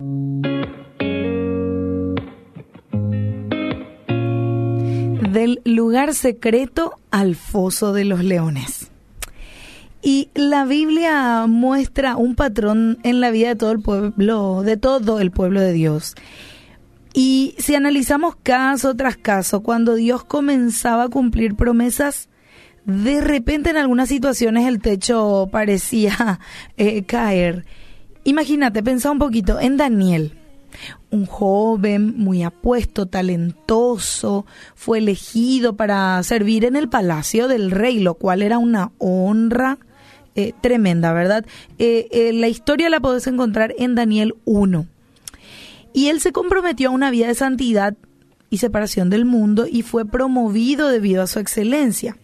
Del lugar secreto al foso de los leones. Y la Biblia muestra un patrón en la vida de todo el pueblo, de todo el pueblo de Dios. Y si analizamos caso tras caso, cuando Dios comenzaba a cumplir promesas, de repente en algunas situaciones el techo parecía eh, caer. Imagínate, pensá un poquito en Daniel, un joven muy apuesto, talentoso, fue elegido para servir en el palacio del rey, lo cual era una honra eh, tremenda, ¿verdad? Eh, la historia la podés encontrar en Daniel 1. Y él se comprometió a una vida de santidad y separación del mundo y fue promovido debido a su excelencia.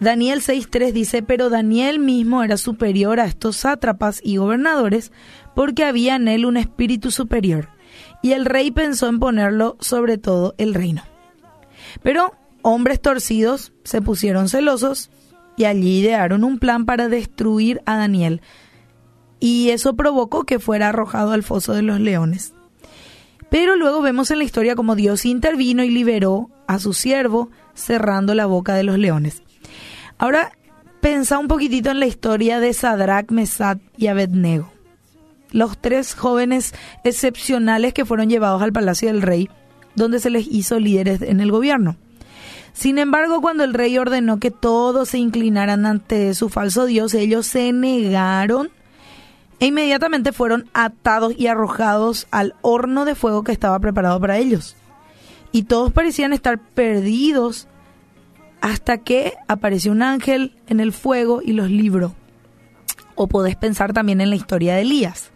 Daniel 6.3 dice, pero Daniel mismo era superior a estos sátrapas y gobernadores porque había en él un espíritu superior, y el rey pensó en ponerlo sobre todo el reino. Pero hombres torcidos se pusieron celosos y allí idearon un plan para destruir a Daniel, y eso provocó que fuera arrojado al foso de los leones. Pero luego vemos en la historia cómo Dios intervino y liberó a su siervo, cerrando la boca de los leones. Ahora, pensa un poquitito en la historia de Sadrach, Mesad y Abednego. Los tres jóvenes excepcionales que fueron llevados al palacio del rey, donde se les hizo líderes en el gobierno. Sin embargo, cuando el rey ordenó que todos se inclinaran ante su falso dios, ellos se negaron e inmediatamente fueron atados y arrojados al horno de fuego que estaba preparado para ellos. Y todos parecían estar perdidos hasta que apareció un ángel en el fuego y los libró. O podés pensar también en la historia de Elías.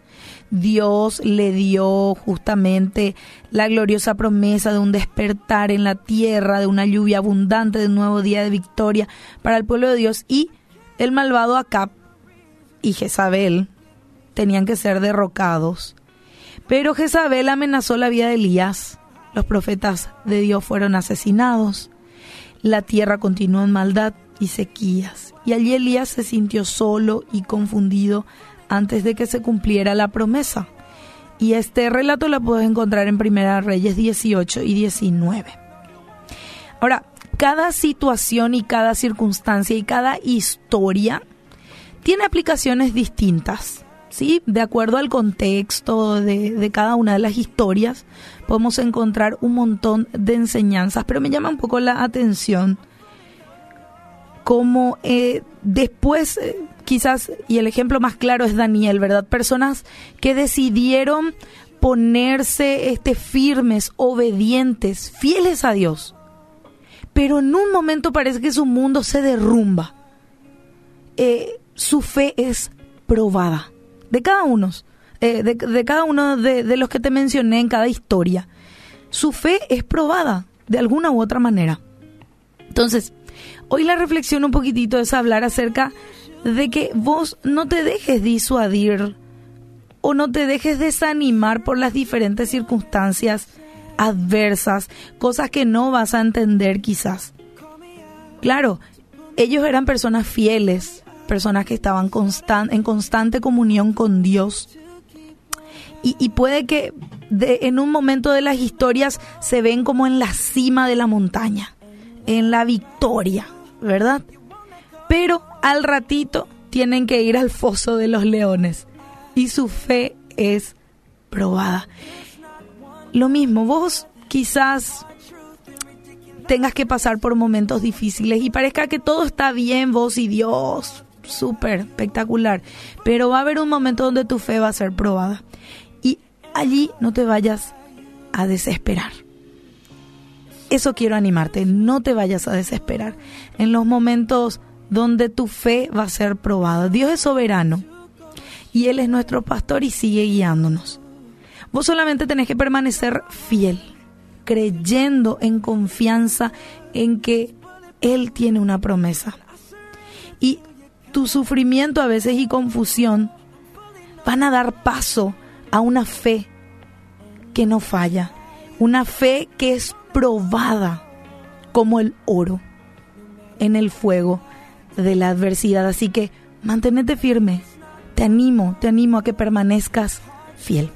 Dios le dio justamente la gloriosa promesa de un despertar en la tierra, de una lluvia abundante, de un nuevo día de victoria para el pueblo de Dios y el malvado Acab y Jezabel tenían que ser derrocados. Pero Jezabel amenazó la vida de Elías. Los profetas de Dios fueron asesinados. La tierra continuó en maldad y sequías. Y allí Elías se sintió solo y confundido antes de que se cumpliera la promesa. Y este relato lo puedes encontrar en Primera Reyes 18 y 19. Ahora, cada situación y cada circunstancia y cada historia tiene aplicaciones distintas. ¿Sí? De acuerdo al contexto de, cada una de las historias, podemos encontrar un montón de enseñanzas, pero me llama un poco la atención como eh, después, eh, quizás, y el ejemplo más claro es Daniel, ¿verdad? Personas que decidieron ponerse este, firmes, obedientes, fieles a Dios. Pero en un momento parece que su mundo se derrumba. Eh, su fe es probada de cada uno, eh, de, cada uno de, los que te mencioné en cada historia. Su fe es probada de alguna u otra manera. Entonces, hoy la reflexión un poquitito es hablar acerca de que vos no te dejes disuadir o no te dejes desanimar por las diferentes circunstancias adversas, cosas que no vas a entender quizás. Claro, ellos eran personas fieles, personas que estaban en constante comunión con Dios. Y, puede que en un momento de las historias se ven como en la cima de la montaña, en la victoria, ¿verdad? Pero al ratito tienen que ir al foso de los leones y su fe es probada. Lo mismo, vos quizás tengas que pasar por momentos difíciles y parezca que todo está bien, vos y Dios, súper espectacular. Pero va a haber un momento donde tu fe va a ser probada. Y allí no te vayas a desesperar. Eso quiero animarte, no te vayas a desesperar. En los momentos donde tu fe va a ser probada. Dios es soberano y Él es nuestro pastor y sigue guiándonos. Vos solamente tenés que permanecer fiel, creyendo en confianza en que Él tiene una promesa. Y tu sufrimiento a veces y confusión van a dar paso a una fe que no falla, una fe que es probada como el oro en el fuego de la adversidad. Así que manténete firme, te animo, te animo a que permanezcas fiel.